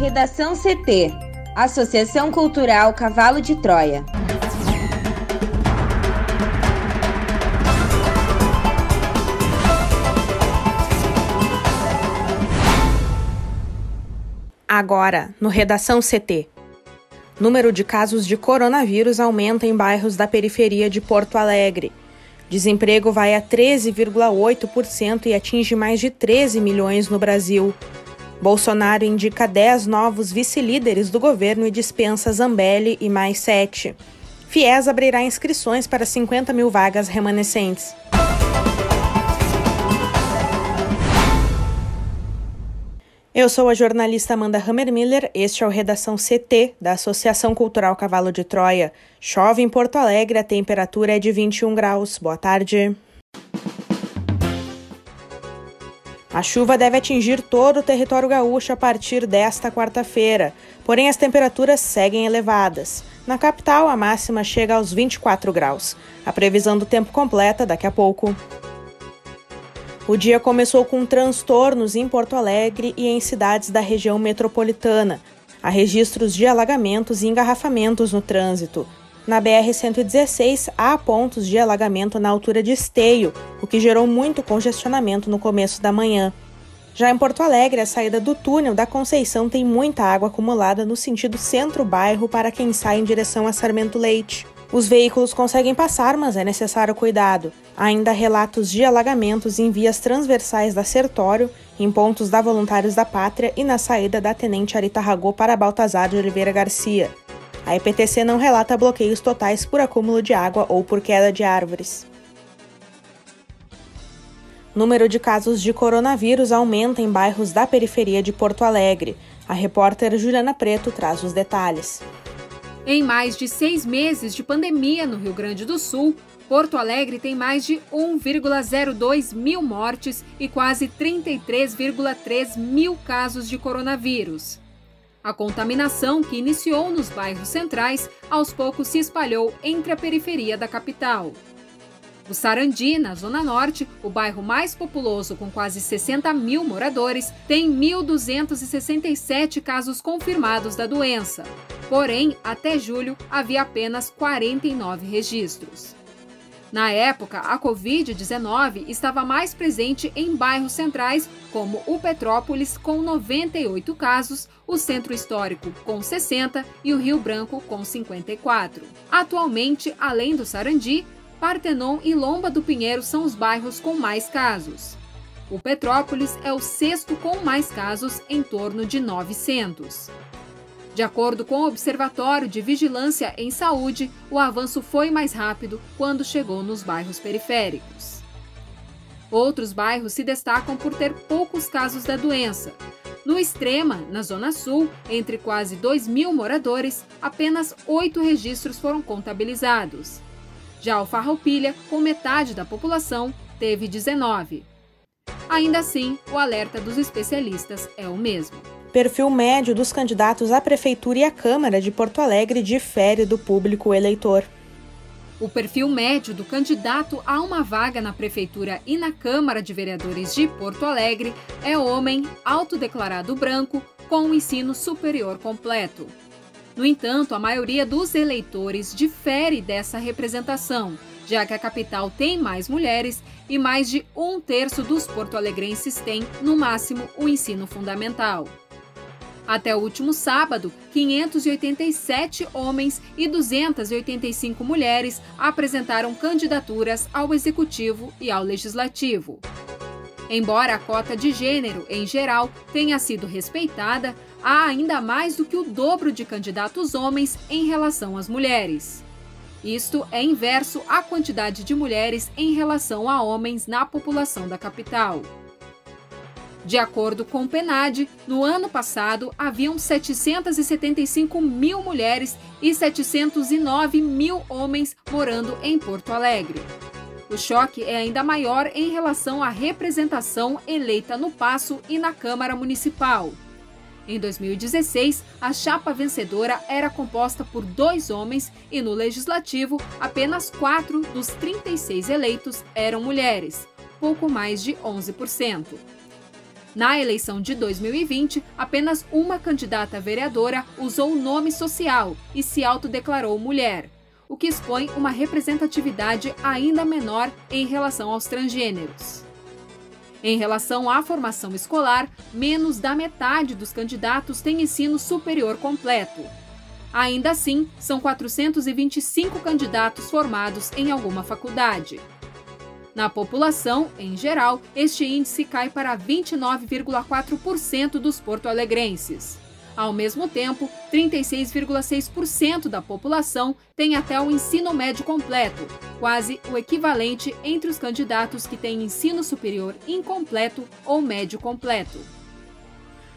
Redação CT Associação Cultural Cavalo de Troia. Agora, no Redação CT. Número de casos de coronavírus aumenta em bairros da periferia de Porto Alegre. Desemprego vai a 13,8% e atinge mais de 13 milhões no Brasil. Bolsonaro indica 10 novos vice-líderes do governo e dispensa Zambelli e mais 7. FIES abrirá inscrições para 50 mil vagas remanescentes. Eu sou a jornalista Amanda Hammermiller, este é o Redação CT da Associação Cultural Cavalo de Troia. Chove em Porto Alegre, a temperatura é de 21 graus. Boa tarde. A chuva deve atingir todo o território gaúcho a partir desta quarta-feira, porém as temperaturas seguem elevadas. Na capital, a máxima chega aos 24 graus. A previsão do tempo completa daqui a pouco. O dia começou com transtornos em Porto Alegre e em cidades da região metropolitana. Há registros de alagamentos e engarrafamentos no trânsito. Na BR-116, há pontos de alagamento na altura de Esteio, o que gerou muito congestionamento no começo da manhã. Já em Porto Alegre, a saída do túnel da Conceição tem muita água acumulada no sentido centro-bairro para quem sai em direção a Sarmento Leite. Os veículos conseguem passar, mas é necessário cuidado. Ainda há relatos de alagamentos em vias transversais da Sertório, em pontos da Voluntários da Pátria e na saída da Tenente Arita Ragô para Baltazar de Oliveira Garcia. A EPTC não relata bloqueios totais por acúmulo de água ou por queda de árvores. Número de casos de coronavírus aumenta em bairros da periferia de Porto Alegre. A repórter Juliana Preto traz os detalhes. Em mais de seis meses de pandemia no Rio Grande do Sul, Porto Alegre tem mais de 1,02 mil mortes e quase 33,3 mil casos de coronavírus. A contaminação, que iniciou nos bairros centrais, aos poucos se espalhou entre a periferia da capital. O Sarandi, na Zona Norte, o bairro mais populoso com quase 60 mil moradores, tem 1.267 casos confirmados da doença. Porém, até julho, havia apenas 49 registros. Na época, a Covid-19 estava mais presente em bairros centrais, como o Petrópolis, com 98 casos, o Centro Histórico, com 60 e o Rio Branco, com 54. Atualmente, além do Sarandi, Partenon e Lomba do Pinheiro são os bairros com mais casos. O Petrópolis é o sexto com mais casos, em torno de 900. De acordo com o Observatório de Vigilância em Saúde, o avanço foi mais rápido quando chegou nos bairros periféricos. Outros bairros se destacam por ter poucos casos da doença. No Extrema, na Zona Sul, entre quase 2 mil moradores, apenas oito registros foram contabilizados. Já o Farroupilha, com metade da população, teve 19. Ainda assim, o alerta dos especialistas é o mesmo. Perfil médio dos candidatos à Prefeitura e à Câmara de Porto Alegre difere do público eleitor. O perfil médio do candidato a uma vaga na Prefeitura e na Câmara de Vereadores de Porto Alegre é homem, autodeclarado branco, com ensino superior completo. No entanto, a maioria dos eleitores difere dessa representação, já que a capital tem mais mulheres e mais de um terço dos porto-alegrenses tem, no máximo, o ensino fundamental. Até o último sábado, 587 homens e 285 mulheres apresentaram candidaturas ao Executivo e ao Legislativo. Embora a cota de gênero, em geral, tenha sido respeitada, há ainda mais do que o dobro de candidatos homens em relação às mulheres. Isto é inverso à quantidade de mulheres em relação a homens na população da capital. De acordo com o PNAD, no ano passado haviam 775 mil mulheres e 709 mil homens morando em Porto Alegre. O choque é ainda maior em relação à representação eleita no Paço e na Câmara Municipal. Em 2016, a chapa vencedora era composta por dois homens e no Legislativo, apenas quatro dos 36 eleitos eram mulheres, pouco mais de 11%. Na eleição de 2020, apenas uma candidata vereadora usou o nome social e se autodeclarou mulher, o que expõe uma representatividade ainda menor em relação aos transgêneros. Em relação à formação escolar, menos da metade dos candidatos tem ensino superior completo. Ainda assim, são 425 candidatos formados em alguma faculdade. Na população, em geral, este índice cai para 29,4% dos porto-alegrenses. Ao mesmo tempo, 36,6% da população tem até o ensino médio completo, quase o equivalente entre os candidatos que têm ensino superior incompleto ou médio completo.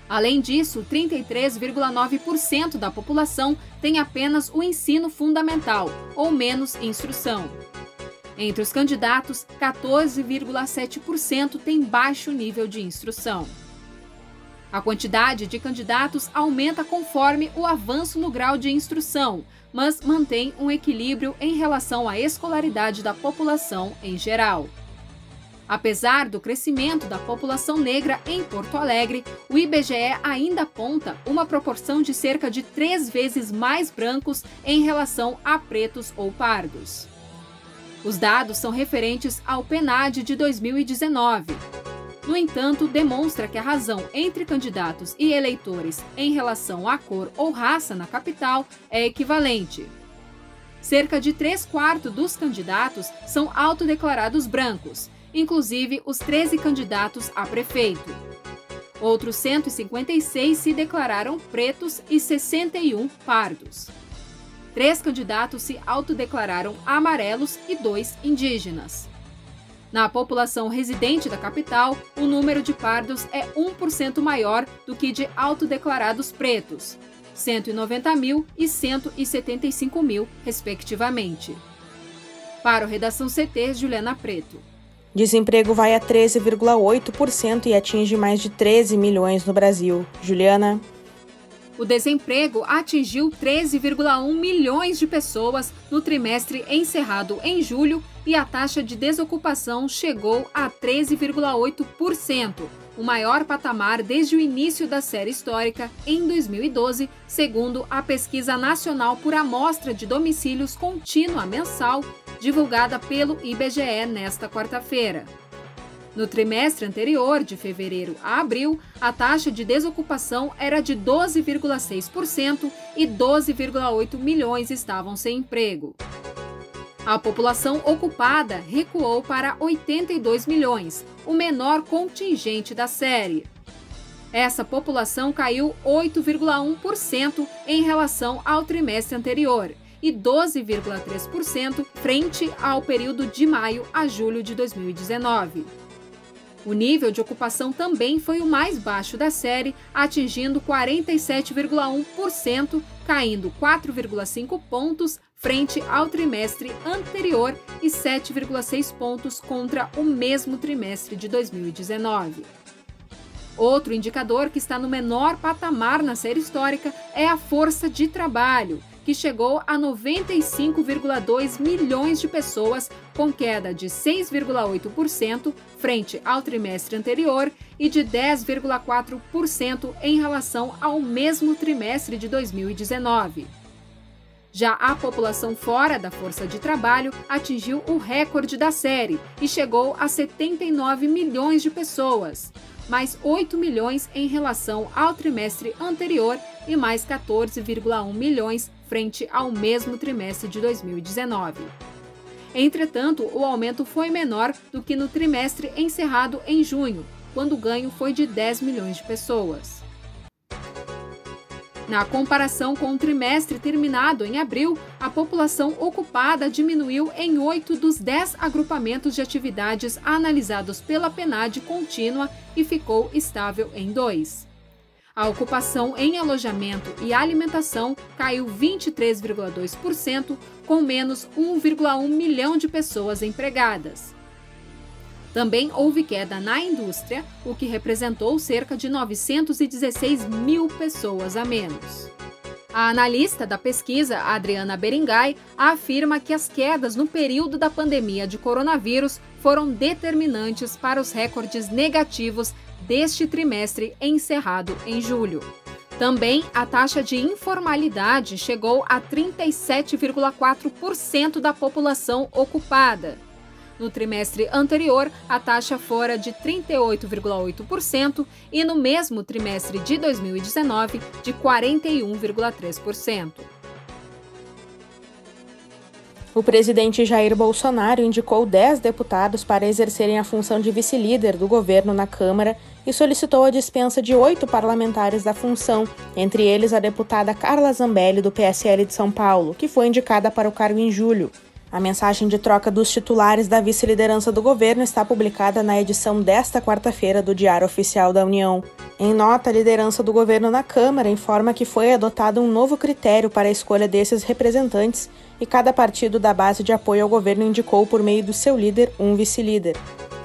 Além disso, 33,9% da população tem apenas o ensino fundamental ou menos instrução. Entre os candidatos, 14,7% têm baixo nível de instrução. A quantidade de candidatos aumenta conforme o avanço no grau de instrução, mas mantém um equilíbrio em relação à escolaridade da população em geral. Apesar do crescimento da população negra em Porto Alegre, o IBGE ainda aponta uma proporção de cerca de três vezes mais brancos em relação a pretos ou pardos. Os dados são referentes ao PNAD de 2019. No entanto, demonstra que a razão entre candidatos e eleitores em relação à cor ou raça na capital é equivalente. Cerca de três quartos dos candidatos são autodeclarados brancos, inclusive os 13 candidatos a prefeito. Outros 156 se declararam pretos e 61 pardos. Três candidatos se autodeclararam amarelos e dois indígenas. Na população residente da capital, o número de pardos é 1% maior do que de autodeclarados pretos, 190 mil e 175 mil, respectivamente. Para o Redação CT, Juliana Preto. Desemprego vai a 13,8% e atinge mais de 13 milhões no Brasil. Juliana. O desemprego atingiu 13,1 milhões de pessoas no trimestre encerrado em julho e a taxa de desocupação chegou a 13,8%, o maior patamar desde o início da série histórica em 2012, segundo a Pesquisa Nacional por Amostra de Domicílios Contínua Mensal, divulgada pelo IBGE nesta quarta-feira. No trimestre anterior, de fevereiro a abril, a taxa de desocupação era de 12,6% e 12,8 milhões estavam sem emprego. A população ocupada recuou para 82 milhões, o menor contingente da série. Essa população caiu 8,1% em relação ao trimestre anterior e 12,3% frente ao período de maio a julho de 2019. O nível de ocupação também foi o mais baixo da série, atingindo 47,1%, caindo 4,5 pontos frente ao trimestre anterior e 7,6 pontos contra o mesmo trimestre de 2019. Outro indicador que está no menor patamar na série histórica é a força de trabalho, que chegou a 95,2 milhões de pessoas, com queda de 6,8% frente ao trimestre anterior e de 10,4% em relação ao mesmo trimestre de 2019. Já a população fora da força de trabalho atingiu o recorde da série e chegou a 79 milhões de pessoas, mais 8 milhões em relação ao trimestre anterior e mais 14,1 milhões frente ao mesmo trimestre de 2019. Entretanto, o aumento foi menor do que no trimestre encerrado em junho, quando o ganho foi de 10 milhões de pessoas. Na comparação com o trimestre terminado em abril, a população ocupada diminuiu em oito dos dez agrupamentos de atividades analisados pela PNAD contínua e ficou estável em dois. A ocupação em alojamento e alimentação caiu 23,2%, com menos 1,1 milhão de pessoas empregadas. Também houve queda na indústria, o que representou cerca de 916 mil pessoas a menos. A analista da pesquisa, Adriana Beringay, afirma que as quedas no período da pandemia de coronavírus foram determinantes para os recordes negativos deste trimestre encerrado em julho. Também a taxa de informalidade chegou a 37,4% da população ocupada. No trimestre anterior, a taxa fora de 38,8% e no mesmo trimestre de 2019, de 41,3%. O presidente Jair Bolsonaro indicou 10 deputados para exercerem a função de vice-líder do governo na Câmara e solicitou a dispensa de oito parlamentares da função, entre eles a deputada Carla Zambelli, do PSL de São Paulo, que foi indicada para o cargo em julho. A mensagem de troca dos titulares da vice-liderança do governo está publicada na edição desta quarta-feira do Diário Oficial da União. Em nota, a liderança do governo na Câmara informa que foi adotado um novo critério para a escolha desses representantes e cada partido da base de apoio ao governo indicou, por meio do seu líder, um vice-líder.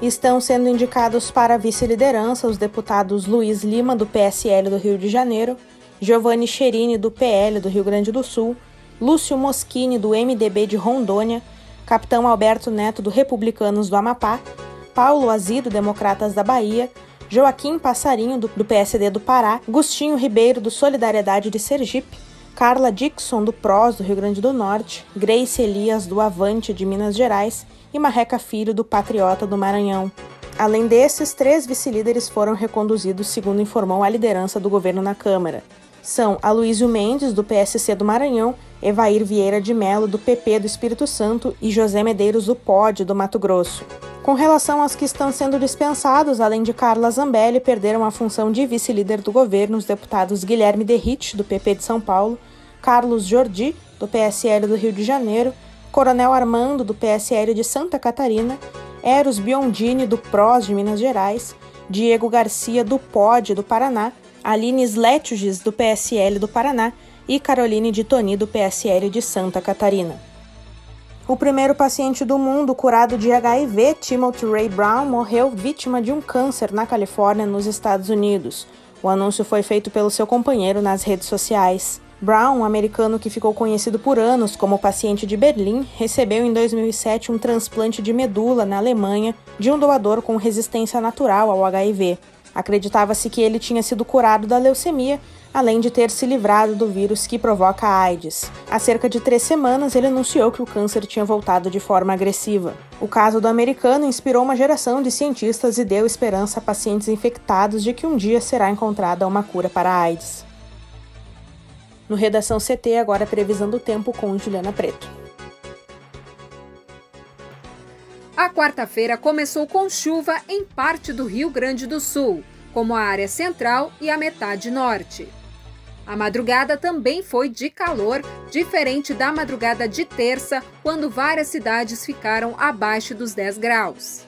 Estão sendo indicados para vice-liderança os deputados Luiz Lima, do PSL do Rio de Janeiro, Giovanni Cherini, do PL do Rio Grande do Sul, Lúcio Moschini, do MDB de Rondônia, Capitão Alberto Neto, do Republicanos do Amapá, Paulo Azido, Democratas da Bahia, Joaquim Passarinho, do, do PSD do Pará, Gustinho Ribeiro, do Solidariedade de Sergipe, Carla Dixon, do PROS do Rio Grande do Norte, Grace Elias, do Avante de Minas Gerais e Marreca Filho, do Patriota do Maranhão. Além desses, três vice-líderes foram reconduzidos, segundo informou a liderança do governo na Câmara. São Aloysio Mendes, do PSC do Maranhão, Evair Vieira de Melo, do PP do Espírito Santo, e José Medeiros, do POD, do Mato Grosso. Com relação aos que estão sendo dispensados, além de Carla Zambelli, perderam a função de vice-líder do governo os deputados Guilherme Derrite, do PP de São Paulo, Carlos Jordi, do PSL do Rio de Janeiro, Coronel Armando, do PSL de Santa Catarina, Eros Biondini, do PROS de Minas Gerais, Diego Garcia, do POD do Paraná, Aline Sletges, do PSL do Paraná e Caroline de Toni, do PSL de Santa Catarina. O primeiro paciente do mundo curado de HIV, Timothy Ray Brown, morreu vítima de um câncer na Califórnia, nos Estados Unidos. O anúncio foi feito pelo seu companheiro nas redes sociais. Brown, um americano que ficou conhecido por anos como paciente de Berlim, recebeu em 2007 um transplante de medula na Alemanha de um doador com resistência natural ao HIV. Acreditava-se que ele tinha sido curado da leucemia, além de ter se livrado do vírus que provoca a AIDS. Há cerca de três semanas, ele anunciou que o câncer tinha voltado de forma agressiva. O caso do americano inspirou uma geração de cientistas e deu esperança a pacientes infectados de que um dia será encontrada uma cura para a AIDS. No Redação CT, agora previsão do tempo com Juliana Preto. A quarta-feira começou com chuva em parte do Rio Grande do Sul, como a área central e a metade norte. A madrugada também foi de calor, diferente da madrugada de terça, quando várias cidades ficaram abaixo dos 10 graus.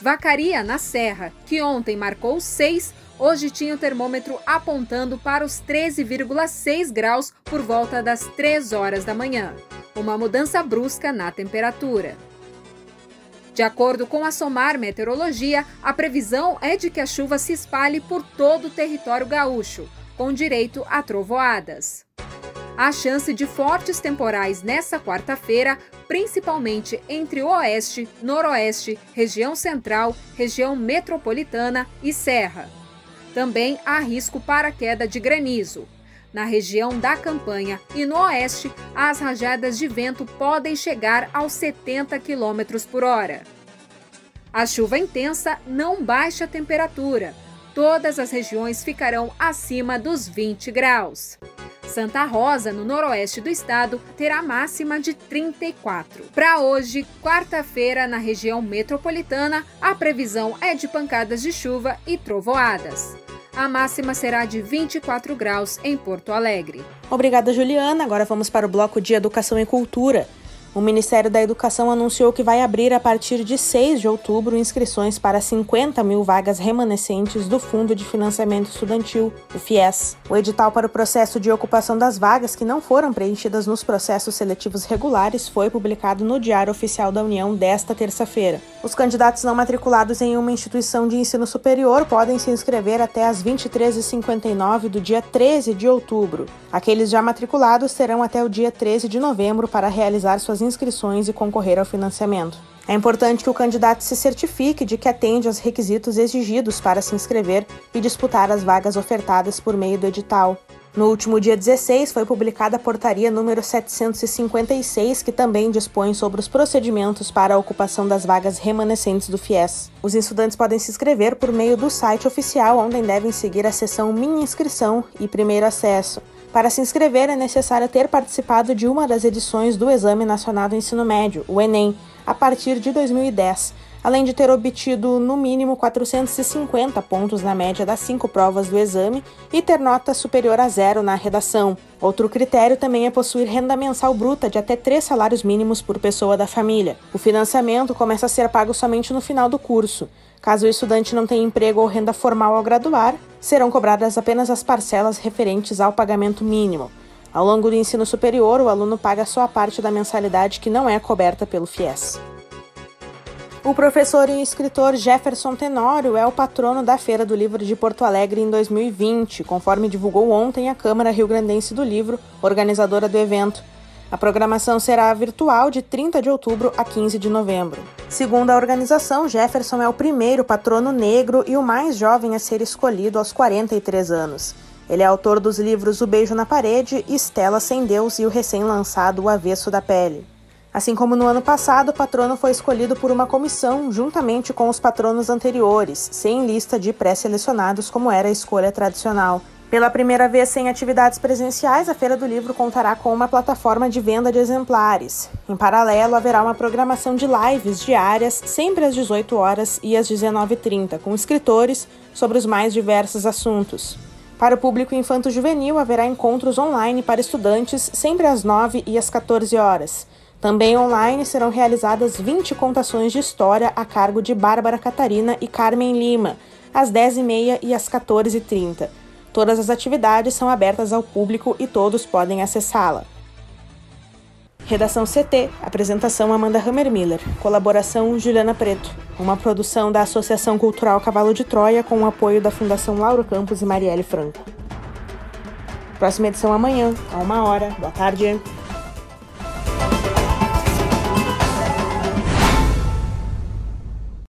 Vacaria, na Serra, que ontem marcou 6, hoje tinha o termômetro apontando para os 13,6 graus por volta das 3 horas da manhã. Uma mudança brusca na temperatura. De acordo com a SOMAR Meteorologia, a previsão é de que a chuva se espalhe por todo o território gaúcho, com direito a trovoadas. Há chance de fortes temporais nessa quarta-feira, principalmente entre o oeste, noroeste, região central, região metropolitana e serra. Também há risco para queda de granizo. Na região da campanha e no oeste, as rajadas de vento podem chegar aos 70 km por hora. A chuva intensa não baixa a temperatura. Todas as regiões ficarão acima dos 20 graus. Santa Rosa, no noroeste do estado, terá máxima de 34. Para hoje, quarta-feira, na região metropolitana, a previsão é de pancadas de chuva e trovoadas. A máxima será de 24 graus em Porto Alegre. Obrigada, Juliana. Agora vamos para o bloco de Educação e Cultura. O Ministério da Educação anunciou que vai abrir a partir de 6 de outubro inscrições para 50 mil vagas remanescentes do Fundo de Financiamento Estudantil, o FIES. O edital para o processo de ocupação das vagas que não foram preenchidas nos processos seletivos regulares foi publicado no Diário Oficial da União desta terça-feira. Os candidatos não matriculados em uma instituição de ensino superior podem se inscrever até às 23h59 do dia 13 de outubro. Aqueles já matriculados terão até o dia 13 de novembro para realizar suas inscrições e concorrer ao financiamento. É importante que o candidato se certifique de que atende aos requisitos exigidos para se inscrever e disputar as vagas ofertadas por meio do edital. No último dia 16, foi publicada a portaria número 756, que também dispõe sobre os procedimentos para a ocupação das vagas remanescentes do FIES. Os estudantes podem se inscrever por meio do site oficial, onde devem seguir a seção Minha Inscrição e Primeiro Acesso. Para se inscrever, é necessário ter participado de uma das edições do Exame Nacional do Ensino Médio, o Enem, a partir de 2010 além de ter obtido no mínimo 450 pontos na média das cinco provas do exame e ter nota superior a zero na redação. Outro critério também é possuir renda mensal bruta de até três salários mínimos por pessoa da família. O financiamento começa a ser pago somente no final do curso. Caso o estudante não tenha emprego ou renda formal ao graduar, serão cobradas apenas as parcelas referentes ao pagamento mínimo. Ao longo do ensino superior, o aluno paga só a parte da mensalidade que não é coberta pelo FIES. O professor e escritor Jefferson Tenório é o patrono da Feira do Livro de Porto Alegre em 2020, conforme divulgou ontem a Câmara Rio Grandense do Livro, organizadora do evento. A programação será virtual de 30 de outubro a 15 de novembro. Segundo a organização, Jefferson é o primeiro patrono negro e o mais jovem a ser escolhido aos 43 anos. Ele é autor dos livros O Beijo na Parede, Estela Sem Deus e o recém-lançado O Avesso da Pele. Assim como no ano passado, o patrono foi escolhido por uma comissão juntamente com os patronos anteriores, sem lista de pré-selecionados como era a escolha tradicional. Pela primeira vez sem atividades presenciais, a Feira do Livro contará com uma plataforma de venda de exemplares. Em paralelo, haverá uma programação de lives diárias, sempre às 18 horas e às 19h30, com escritores sobre os mais diversos assuntos. Para o público infanto-juvenil, haverá encontros online para estudantes, sempre às 9 e às 14 horas. Também online serão realizadas 20 contações de história a cargo de Bárbara Catarina e Carmen Lima, às 10h30 e às 14h30. Todas as atividades são abertas ao público e todos podem acessá-la. Redação CT, apresentação Amanda Hammermiller, colaboração Juliana Preto, uma produção da Associação Cultural Cavalo de Troia com o apoio da Fundação Lauro Campos e Marielle Franco. Próxima edição amanhã, a uma hora. Boa tarde.